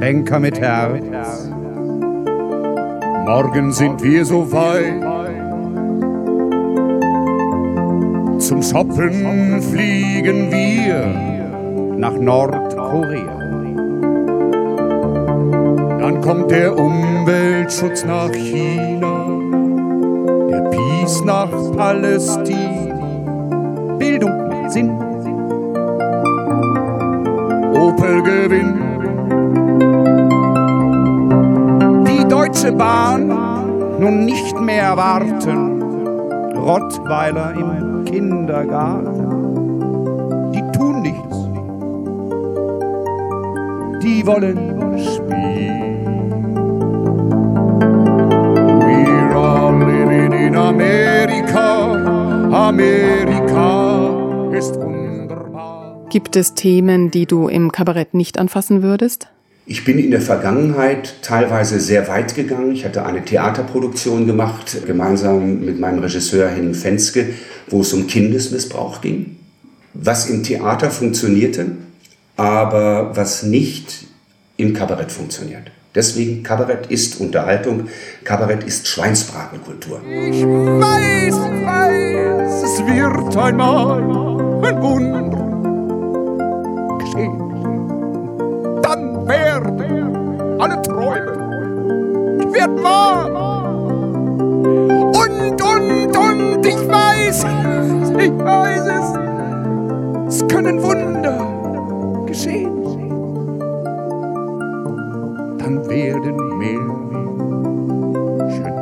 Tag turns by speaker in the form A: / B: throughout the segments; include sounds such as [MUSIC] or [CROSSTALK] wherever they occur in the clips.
A: Banker mit Herz. Morgen sind wir so weit. Zum Shoppen fliegen wir nach Nordkorea. Dann kommt der Umweltschutz nach China, der Peace nach Palästina. Bildung macht Sinn. Opel gewinnt. Deutsche Bahn nun nicht mehr warten. Rottweiler im Kindergarten. Die tun nichts. Die wollen spielen. We're all living in America. Amerika ist wunderbar.
B: Gibt es Themen, die du im Kabarett nicht anfassen würdest?
C: Ich bin in der Vergangenheit teilweise sehr weit gegangen. Ich hatte eine Theaterproduktion gemacht, gemeinsam mit meinem Regisseur Henning Fenske, wo es um Kindesmissbrauch ging. Was im Theater funktionierte, aber was nicht im Kabarett funktioniert. Deswegen, Kabarett ist Unterhaltung, Kabarett ist Schweinsbratenkultur.
A: Ich weiß, ich weiß, es wird einmal ein Wunder Und, und, und, ich weiß, ich weiß es, es können Wunder geschehen. Dann werden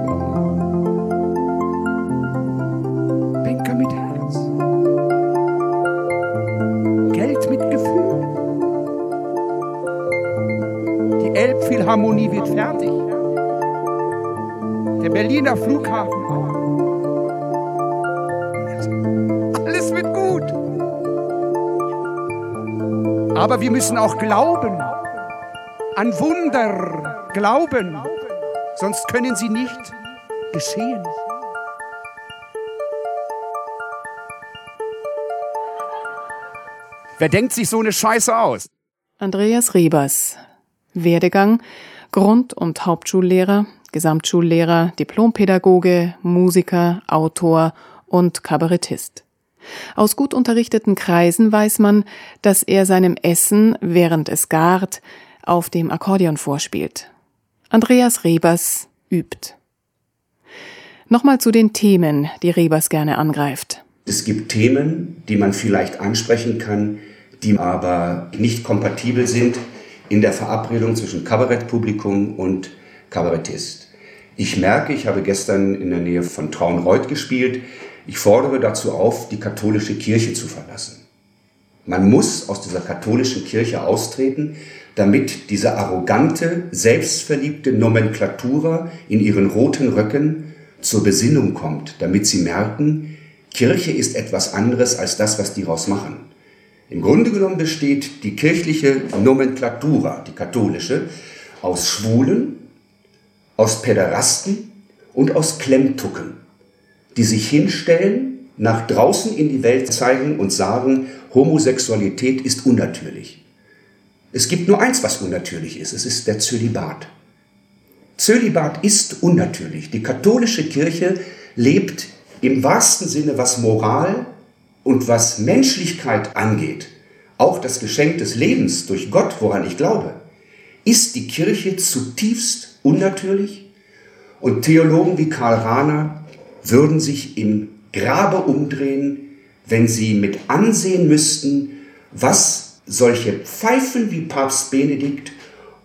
A: wahr. Banker mit Herz. Geld mit Gefühl. Die Elbphilharmonie wird fertig. Berliner Flughafen auch. Alles wird gut. Aber wir müssen auch glauben. An Wunder glauben. Sonst können sie nicht geschehen. Wer denkt sich so eine Scheiße aus?
B: Andreas Rebers. Werdegang Grund- und Hauptschullehrer, Gesamtschullehrer, Diplompädagoge, Musiker, Autor und Kabarettist. Aus gut unterrichteten Kreisen weiß man, dass er seinem Essen, während es gart, auf dem Akkordeon vorspielt. Andreas Rebers übt. Nochmal zu den Themen, die Rebers gerne angreift.
C: Es gibt Themen, die man vielleicht ansprechen kann, die aber nicht kompatibel sind in der Verabredung zwischen Kabarettpublikum und Kabarettist. Ich merke, ich habe gestern in der Nähe von Traunreuth gespielt, ich fordere dazu auf, die katholische Kirche zu verlassen. Man muss aus dieser katholischen Kirche austreten, damit diese arrogante, selbstverliebte Nomenklatura in ihren roten Röcken zur Besinnung kommt, damit sie merken, Kirche ist etwas anderes als das, was die raus machen. Im Grunde genommen besteht die kirchliche Nomenklatura, die katholische, aus Schwulen, aus Päderasten und aus Klemmtucken, die sich hinstellen, nach draußen in die Welt zeigen und sagen, Homosexualität ist unnatürlich. Es gibt nur eins, was unnatürlich ist, es ist der Zölibat. Zölibat ist unnatürlich. Die katholische Kirche lebt im wahrsten Sinne, was Moral und was Menschlichkeit angeht, auch das Geschenk des Lebens durch Gott, woran ich glaube, ist die Kirche zutiefst unnatürlich. Und Theologen wie Karl Rahner würden sich im Grabe umdrehen, wenn sie mit ansehen müssten, was solche Pfeifen wie Papst Benedikt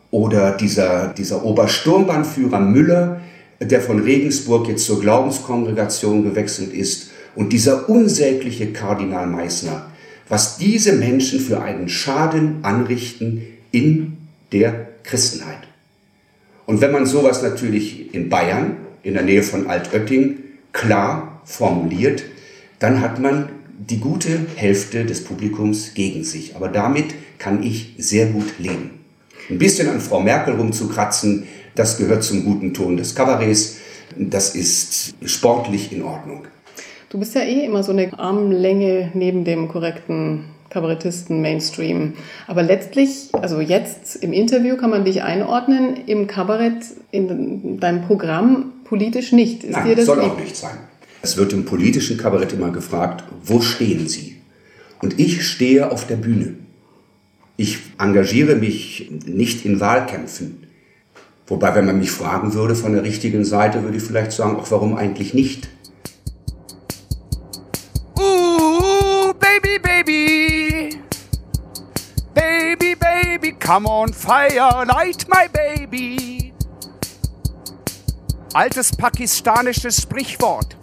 C: oder dieser, dieser Obersturmbannführer Müller, der von Regensburg jetzt zur Glaubenskongregation gewechselt ist, und dieser unsägliche Kardinal Meissner, was diese Menschen für einen Schaden anrichten in der Christenheit. Und wenn man sowas natürlich in Bayern, in der Nähe von Altötting, klar formuliert, dann hat man die gute Hälfte des Publikums gegen sich. Aber damit kann ich sehr gut leben. Ein bisschen an Frau Merkel rumzukratzen, das gehört zum guten Ton des Kabarets. Das ist sportlich in Ordnung.
B: Du bist ja eh immer so eine Armlänge neben dem korrekten Kabarettisten, Mainstream. Aber letztlich, also jetzt im Interview kann man dich einordnen, im Kabarett, in deinem Programm politisch nicht.
C: Ist Nein, das soll lieb? auch nicht sein. Es wird im politischen Kabarett immer gefragt, wo stehen Sie? Und ich stehe auf der Bühne. Ich engagiere mich nicht in Wahlkämpfen. Wobei, wenn man mich fragen würde von der richtigen Seite, würde ich vielleicht sagen, auch warum eigentlich nicht?
A: Come on fire, light my baby. Altes pakistanisches Sprichwort.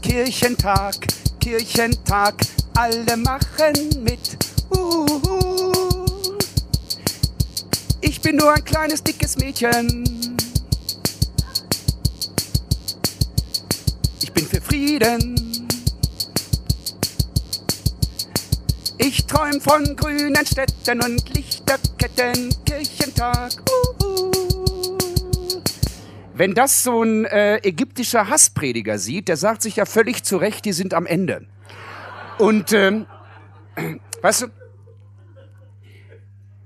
A: Kirchentag, Kirchentag, alle machen mit. Uh, ich bin nur ein kleines, dickes Mädchen. Ich bin für Frieden. Ich träum von grünen Städten und Lichterketten, Kirchentag. Uh, wenn das so ein äh, ägyptischer Hassprediger sieht, der sagt sich ja völlig zu Recht, die sind am Ende. Und, ähm, weißt du,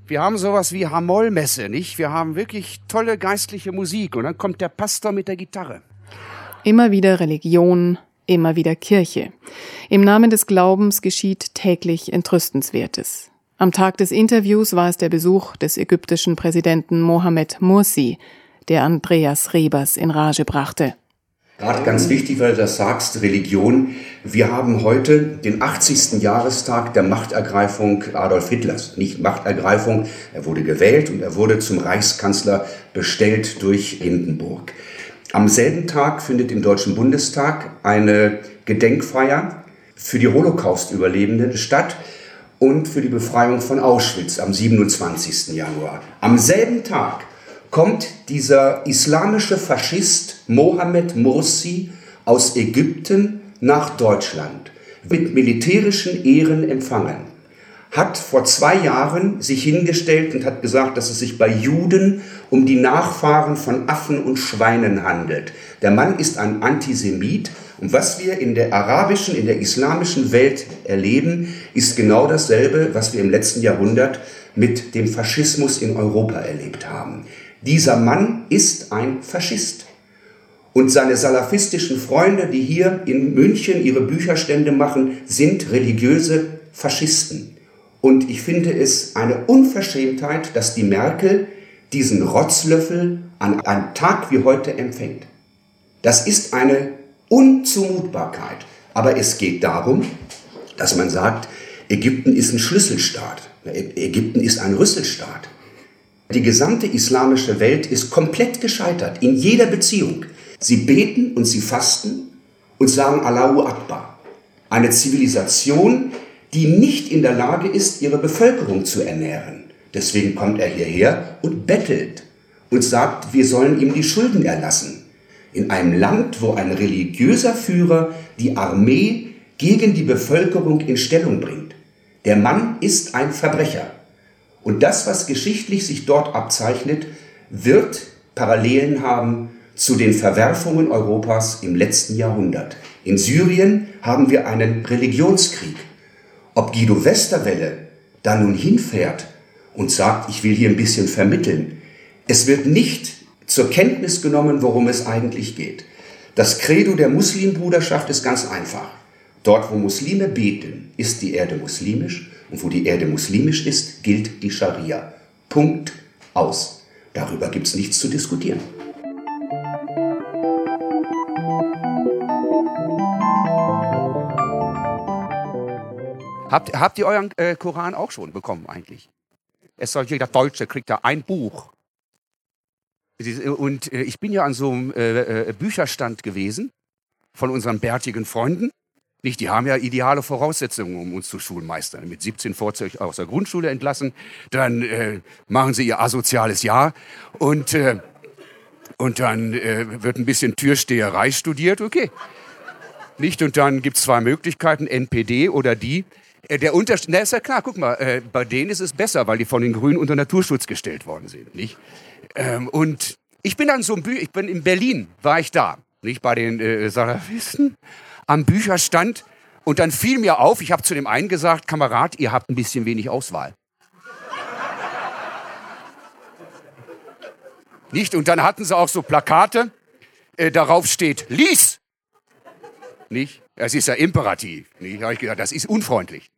A: wir haben sowas wie Hamollmesse, nicht? Wir haben wirklich tolle geistliche Musik und dann kommt der Pastor mit der Gitarre.
B: Immer wieder Religion, immer wieder Kirche. Im Namen des Glaubens geschieht täglich Entrüstenswertes. Am Tag des Interviews war es der Besuch des ägyptischen Präsidenten Mohamed Mursi, der Andreas Rebers in Rage brachte.
C: Gerade ganz wichtig, weil du das sagst, Religion. Wir haben heute den 80. Jahrestag der Machtergreifung Adolf Hitlers. Nicht Machtergreifung, er wurde gewählt und er wurde zum Reichskanzler bestellt durch Hindenburg. Am selben Tag findet im Deutschen Bundestag eine Gedenkfeier für die Holocaust-Überlebenden statt und für die Befreiung von Auschwitz am 27. Januar. Am selben Tag kommt dieser islamische Faschist Mohammed Mursi aus Ägypten nach Deutschland, mit militärischen Ehren empfangen, hat vor zwei Jahren sich hingestellt und hat gesagt, dass es sich bei Juden um die Nachfahren von Affen und Schweinen handelt. Der Mann ist ein Antisemit und was wir in der arabischen, in der islamischen Welt erleben, ist genau dasselbe, was wir im letzten Jahrhundert mit dem Faschismus in Europa erlebt haben. Dieser Mann ist ein Faschist. Und seine salafistischen Freunde, die hier in München ihre Bücherstände machen, sind religiöse Faschisten. Und ich finde es eine Unverschämtheit, dass die Merkel diesen Rotzlöffel an einem Tag wie heute empfängt. Das ist eine Unzumutbarkeit. Aber es geht darum, dass man sagt, Ägypten ist ein Schlüsselstaat. Ägypten ist ein Rüsselstaat. Die gesamte islamische Welt ist komplett gescheitert in jeder Beziehung. Sie beten und sie fasten und sagen Allahu Akbar. Eine Zivilisation, die nicht in der Lage ist, ihre Bevölkerung zu ernähren. Deswegen kommt er hierher und bettelt und sagt, wir sollen ihm die Schulden erlassen. In einem Land, wo ein religiöser Führer die Armee gegen die Bevölkerung in Stellung bringt. Der Mann ist ein Verbrecher. Und das, was geschichtlich sich dort abzeichnet, wird Parallelen haben zu den Verwerfungen Europas im letzten Jahrhundert. In Syrien haben wir einen Religionskrieg. Ob Guido Westerwelle da nun hinfährt und sagt, ich will hier ein bisschen vermitteln, es wird nicht zur Kenntnis genommen, worum es eigentlich geht. Das Credo der Muslimbruderschaft ist ganz einfach. Dort, wo Muslime beten, ist die Erde muslimisch und wo die Erde muslimisch ist, gilt die Scharia. Punkt aus. Darüber gibt es nichts zu diskutieren.
A: Habt, habt ihr euren äh, Koran auch schon bekommen eigentlich? Es soll jeder Deutsche kriegt da ein Buch. Und äh, ich bin ja an so einem äh, äh Bücherstand gewesen von unseren bärtigen Freunden. Nicht, die haben ja ideale Voraussetzungen, um uns zu Schulmeistern. Mit 17 Vorzeichen aus der Grundschule entlassen, dann äh, machen sie ihr asoziales Jahr und, äh, und dann äh, wird ein bisschen Türsteherei studiert, okay. Nicht, und dann gibt es zwei Möglichkeiten, NPD oder die.
C: Äh, der Unterschied, na ist ja klar, guck mal, äh, bei denen ist es besser, weil die von den Grünen unter Naturschutz gestellt worden sind, nicht? Ähm, und ich bin dann so ich bin in Berlin, war ich da, nicht bei den äh, Salafisten, am Bücherstand und dann fiel mir auf, ich habe zu dem einen gesagt, Kamerad, ihr habt ein bisschen wenig Auswahl. Nicht? Und dann hatten sie auch so Plakate, äh, darauf steht, lies! Nicht? Das ist ja imperativ. Nicht? Da habe ich gedacht, das ist unfreundlich.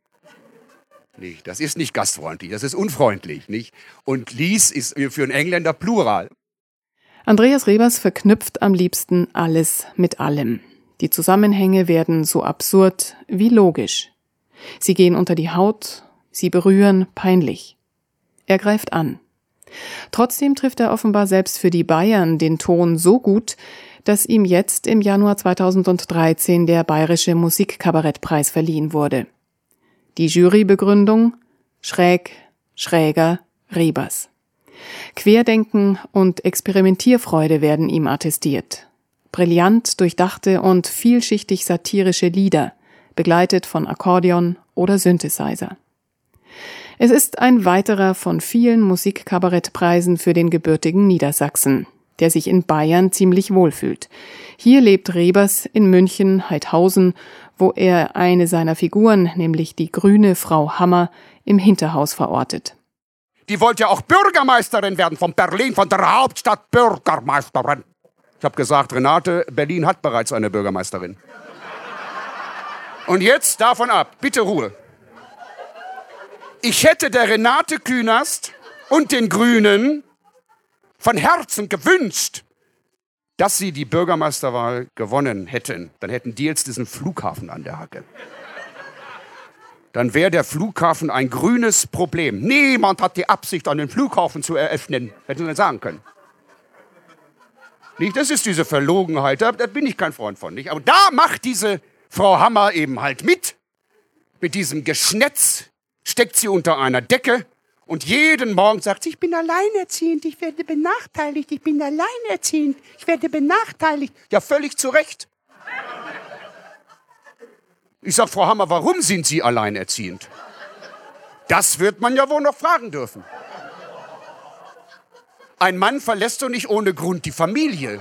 C: Nicht? Das ist nicht gastfreundlich, das ist unfreundlich. Nicht? Und lies ist für einen Engländer Plural.
B: Andreas Rebers verknüpft am liebsten alles mit allem. Die Zusammenhänge werden so absurd wie logisch. Sie gehen unter die Haut, sie berühren peinlich. Er greift an. Trotzdem trifft er offenbar selbst für die Bayern den Ton so gut, dass ihm jetzt im Januar 2013 der Bayerische Musikkabarettpreis verliehen wurde. Die Jurybegründung Schräg, Schräger, Rebers. Querdenken und Experimentierfreude werden ihm attestiert. Brillant durchdachte und vielschichtig satirische Lieder, begleitet von Akkordeon oder Synthesizer. Es ist ein weiterer von vielen Musikkabarettpreisen für den gebürtigen Niedersachsen, der sich in Bayern ziemlich wohlfühlt. Hier lebt Rebers in München, Heidhausen, wo er eine seiner Figuren, nämlich die grüne Frau Hammer, im Hinterhaus verortet.
C: Die wollte ja auch Bürgermeisterin werden von Berlin, von der Hauptstadt Bürgermeisterin. Ich habe gesagt, Renate, Berlin hat bereits eine Bürgermeisterin. Und jetzt davon ab, bitte Ruhe. Ich hätte der Renate Künast und den Grünen von Herzen gewünscht, dass sie die Bürgermeisterwahl gewonnen hätten. Dann hätten die jetzt diesen Flughafen an der Hacke. Dann wäre der Flughafen ein grünes Problem. Niemand hat die Absicht, einen Flughafen zu eröffnen, hätten sie sagen können. Nicht, das ist diese Verlogenheit, da, da bin ich kein Freund von. Nicht? Aber da macht diese Frau Hammer eben halt mit. Mit diesem Geschnetz steckt sie unter einer Decke und jeden Morgen sagt sie, ich bin alleinerziehend, ich werde benachteiligt, ich bin alleinerziehend, ich werde benachteiligt. Ja, völlig zu Recht. Ich sage, Frau Hammer, warum sind Sie alleinerziehend? Das wird man ja wohl noch fragen dürfen. Ein Mann verlässt doch nicht ohne Grund die Familie.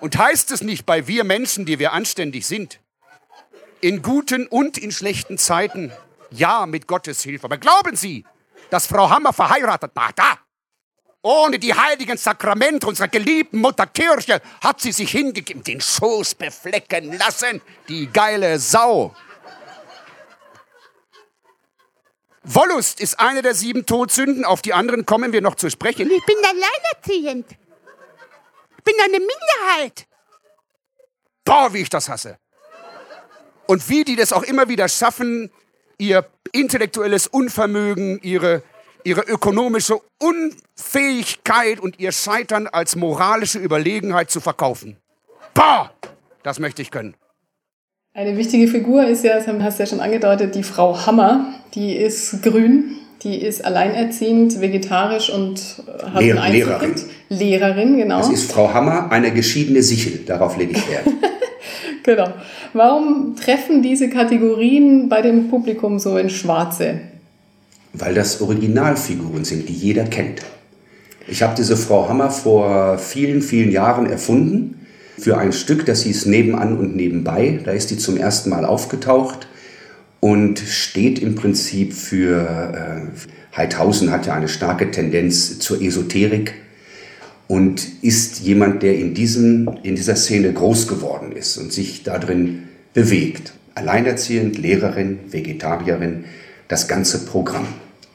C: Und heißt es nicht bei wir Menschen, die wir anständig sind, in guten und in schlechten Zeiten ja, mit Gottes Hilfe. Aber glauben Sie, dass Frau Hammer verheiratet war? Da! Ohne die heiligen Sakramente unserer geliebten Mutter Kirche hat sie sich hingegeben, den Schoß beflecken lassen, die geile Sau. Wollust ist eine der sieben Todsünden, auf die anderen kommen wir noch zu sprechen.
D: Ich bin alleinerziehend. Ich bin eine Minderheit.
C: Boah, wie ich das hasse. Und wie die das auch immer wieder schaffen, ihr intellektuelles Unvermögen, ihre, ihre ökonomische Unfähigkeit und ihr Scheitern als moralische Überlegenheit zu verkaufen. Bah! Das möchte ich können.
B: Eine wichtige Figur ist ja, das hast du ja schon angedeutet, die Frau Hammer. Die ist grün, die ist alleinerziehend, vegetarisch und hat Lehr ein Lehrerin. Lehrerin, genau.
E: Das ist Frau Hammer, eine geschiedene Sichel. Darauf lege ich Wert. [LAUGHS]
B: genau. Warum treffen diese Kategorien bei dem Publikum so in Schwarze?
E: Weil das Originalfiguren sind, die jeder kennt. Ich habe diese Frau Hammer vor vielen, vielen Jahren erfunden für ein Stück, das hieß Nebenan und Nebenbei. Da ist die zum ersten Mal aufgetaucht und steht im Prinzip für, äh, Heidhausen hat ja eine starke Tendenz zur Esoterik und ist jemand, der in, diesem, in dieser Szene groß geworden ist und sich darin bewegt. Alleinerziehend, Lehrerin, Vegetarierin, das ganze Programm.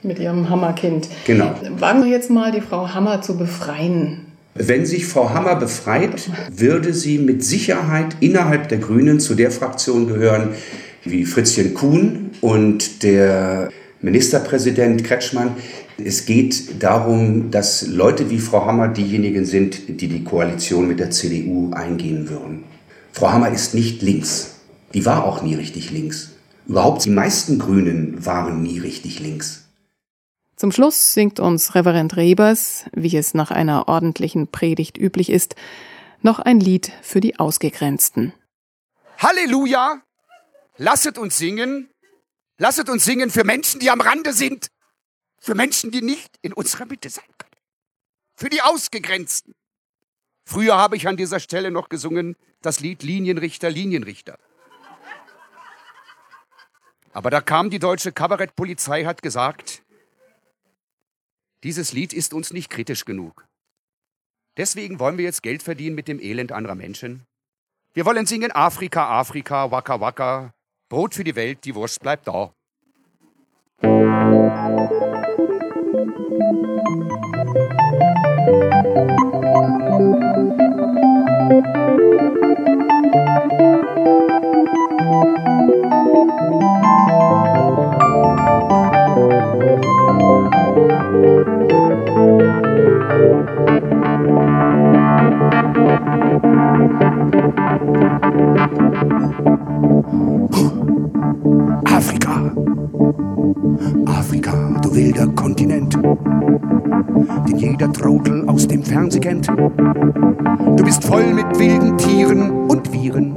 B: Mit ihrem Hammerkind.
E: Genau.
B: Wagen wir jetzt mal, die Frau Hammer zu befreien.
E: Wenn sich Frau Hammer befreit, würde sie mit Sicherheit innerhalb der Grünen zu der Fraktion gehören, wie Fritzchen Kuhn und der Ministerpräsident Kretschmann, es geht darum, dass Leute wie Frau Hammer diejenigen sind, die die Koalition mit der CDU eingehen würden. Frau Hammer ist nicht links. Die war auch nie richtig links. Überhaupt die meisten Grünen waren nie richtig links.
B: Zum Schluss singt uns Reverend Rebers, wie es nach einer ordentlichen Predigt üblich ist, noch ein Lied für die Ausgegrenzten.
C: Halleluja! lasset uns singen, lasset uns singen für Menschen, die am Rande sind, für Menschen, die nicht in unserer Mitte sein können, für die Ausgegrenzten. Früher habe ich an dieser Stelle noch gesungen das Lied Linienrichter, Linienrichter. Aber da kam die deutsche Kabarettpolizei, hat gesagt, dieses Lied ist uns nicht kritisch genug. Deswegen wollen wir jetzt Geld verdienen mit dem Elend anderer Menschen. Wir wollen singen Afrika, Afrika, Waka Waka, Brot für die Welt, die Wurst bleibt da. Afrika. Dem Fernseh kennt. Du bist voll mit wilden Tieren und Viren.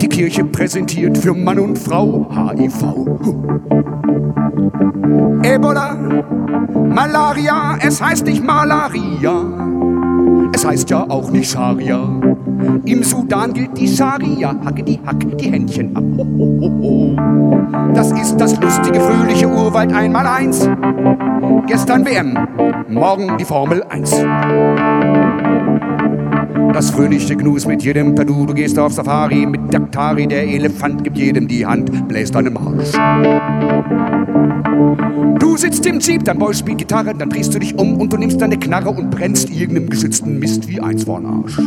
C: Die Kirche präsentiert für Mann und Frau HIV. Ebola, Malaria, es heißt nicht Malaria, es heißt ja auch nicht Scharia. Im Sudan gilt die Scharia, hacke die Hack, die Händchen ab. Ho, ho, ho, ho. Das ist das lustige, fröhliche Urwald einmal eins. Gestern WM, morgen die Formel 1. Das fröhliche Gnus mit jedem Tadu, du gehst auf Safari mit Daktari, der Elefant gibt jedem die Hand, bläst deinem Marsch. Du sitzt im Jeep, dein Boy spielt Gitarre, dann drehst du dich um und du nimmst deine Knarre und brennst irgendeinem geschützten Mist wie eins vorn Arsch.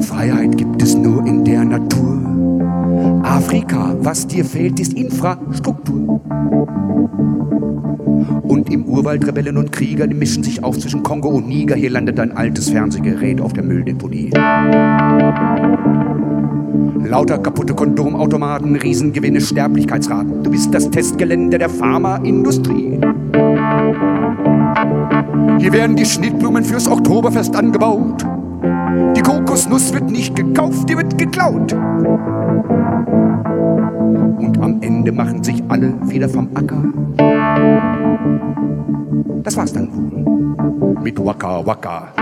C: Freiheit gibt es nur in der Natur. Afrika, was dir fehlt, ist Infrastruktur. Und im Urwald Rebellen und Krieger, die mischen sich auf zwischen Kongo und Niger. Hier landet ein altes Fernsehgerät auf der Mülldeponie. Lauter kaputte Kondomautomaten, Riesengewinne, Sterblichkeitsraten. Du bist das Testgelände der Pharmaindustrie. Hier werden die Schnittblumen fürs Oktoberfest angebaut. Die Kokosnuss wird nicht gekauft, die wird geklaut. Und am Ende machen sich alle wieder vom Acker. Das war's dann wohl mit Waka Waka.